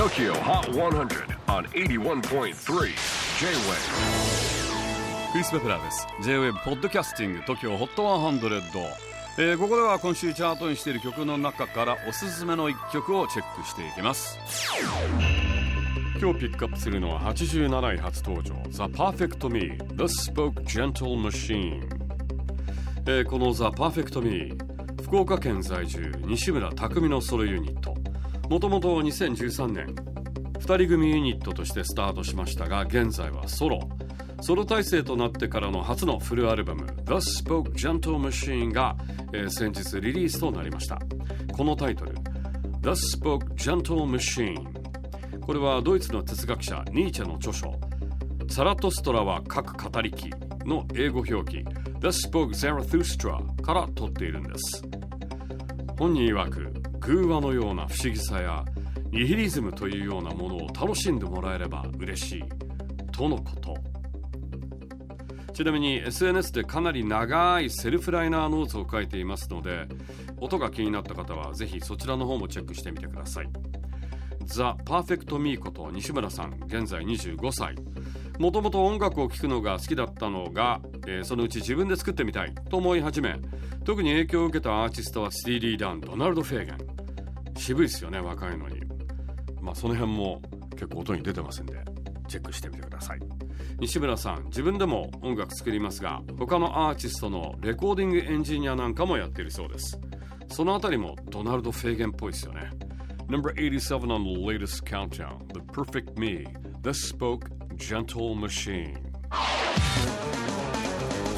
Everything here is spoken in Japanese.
TOKYO HOT 100 on 81.3 J-WAVE クリス・ベプラーです。J-WAVE ポッドキャスティング TOKYO HOT 100、えー、ここでは今週チャートにしている曲の中からおすすめの一曲をチェックしていきます。今日ピックアップするのは87位初登場 The Perfect Me The Spoke Gentle Machine、えー、この The Perfect Me 福岡県在住西村匠のソロユニット。もともと2013年2人組ユニットとしてスタートしましたが現在はソロ。ソロ体制となってからの初のフルアルバム「The Spoke Gentle Machine が」えー、先日リリースとなりました。このタイトル「The Spoke Gentle Machine」これはドイツの哲学者ニーチェの著書「サラトストラは各語り機」の英語表記「The Spoke Zarathustra」から取っているんです。本人曰く偶話のような不思議さやニヒリズムというようなものを楽しんでもらえれば嬉しい。とのこと。ちなみに SNS でかなり長いセルフライナーノーツを書いていますので音が気になった方はぜひそちらの方もチェックしてみてください。ザ・パーフェクト・ミーこと西村さん現在25歳。もともと音楽を聴くのが好きだったのが、えー、そのうち自分で作ってみたいと思い始め特に影響を受けたアーティストはスティーリー・ダンドナルド・フェーゲン。渋いですよね若いのに。まあその辺も結構音に出てますんでチェックしてみてください。西村さん自分でも音楽作りますが他のアーティストのレコーディングエンジニアなんかもやっているそうです。そのあたりもドナルド・フェーゲンっぽいですよね。Number 87 on the latest countdown. The Perfect Me. The Spoke Gentle Machine.